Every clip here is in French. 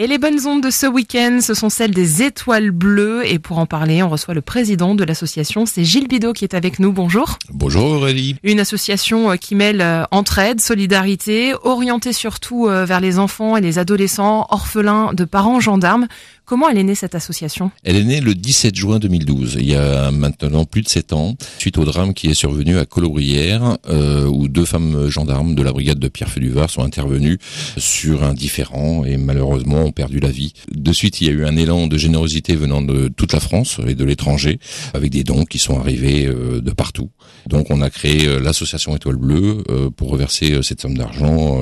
Et les bonnes ondes de ce week-end, ce sont celles des étoiles bleues. Et pour en parler, on reçoit le président de l'association, c'est Gilles Bidot qui est avec nous. Bonjour. Bonjour Aurélie. Une association euh, qui mêle euh, entraide, solidarité, orientée surtout euh, vers les enfants et les adolescents orphelins de parents gendarmes. Comment elle est née cette association? Elle est née le 17 juin 2012, il y a maintenant plus de 7 ans, suite au drame qui est survenu à Colobrières, euh, où deux femmes gendarmes de la brigade de Pierre Féduvar sont intervenues sur un différent et malheureusement ont perdu la vie. De suite, il y a eu un élan de générosité venant de toute la France et de l'étranger, avec des dons qui sont arrivés euh, de partout. Donc on a créé euh, l'association Étoile Bleue euh, pour reverser cette somme d'argent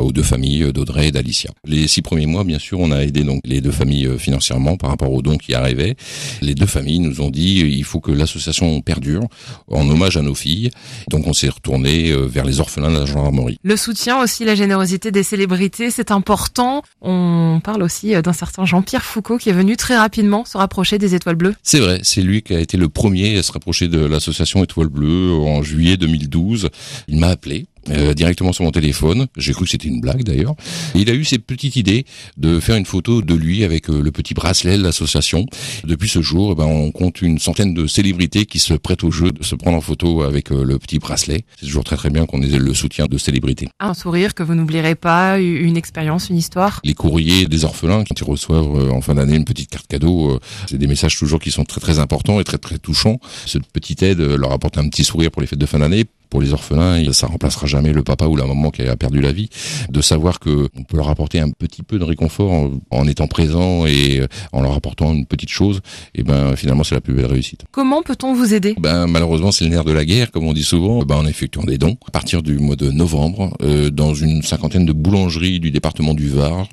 aux deux familles d'Audrey et d'Alicia. Les six premiers mois, bien sûr, on a aidé donc les deux familles financièrement par rapport aux dons qui arrivaient. Les deux familles nous ont dit il faut que l'association perdure en hommage à nos filles. Donc on s'est retourné euh, vers les orphelins de la gendarmerie. Le soutien aussi, la générosité des célébrités, c'est important. On parle aussi euh, d'un certain Jean-Pierre Foucault qui est venu très rapidement se rapprocher des Étoiles Bleues. C'est vrai, c'est lui qui a été le premier à se rapprocher de l'association Étoile En juillet 2012. Il m'a appelé euh, directement sur mon téléphone. J'ai cru que c'était une blague d'ailleurs. Il a eu cette petite idée de faire une photo de lui avec euh, le petit bracelet de l'association. Depuis ce jour, eh ben, on compte une centaine de célébrités qui se prêtent au jeu de se prendre en photo avec euh, le petit bracelet. C'est toujours très très bien qu'on ait le soutien de célébrités. Un sourire que vous n'oublierez pas, une expérience, une histoire. Les courriers des orphelins ils reçoivent en fin d'année une petite carte cadeau, c'est des messages toujours qui sont très très importants et très très touchants. Cette petite aide leur apporte un petit sourire pour les fêtes de fin d'année pour les orphelins, ça remplacera jamais le papa ou la maman qui a perdu la vie. De savoir que on peut leur apporter un petit peu de réconfort en, étant présent et en leur apportant une petite chose, et ben finalement c'est la plus belle réussite. Comment peut-on vous aider? Ben malheureusement c'est le nerf de la guerre, comme on dit souvent. Ben en effectuant des dons à partir du mois de novembre, euh, dans une cinquantaine de boulangeries du département du Var,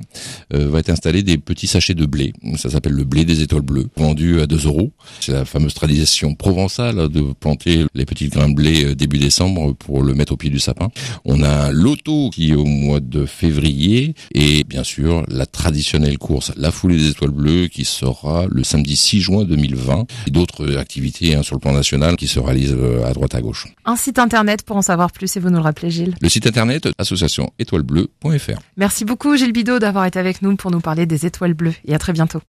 euh, va être installé des petits sachets de blé. Ça s'appelle le blé des étoiles bleues, vendu à 2 euros. C'est la fameuse tradition provençale de planter les petits grains de blé euh, début décembre pour le mettre au pied du sapin. On a un loto qui est au mois de février et bien sûr la traditionnelle course La Foulée des Étoiles Bleues qui sera le samedi 6 juin 2020 et d'autres activités hein, sur le plan national qui se réalisent euh, à droite à gauche. Un site internet pour en savoir plus et vous nous le rappelez Gilles. Le site internet association étoilebleues.fr. Merci beaucoup Gilles Bidot d'avoir été nous pour nous parler des étoiles bleues et à très bientôt.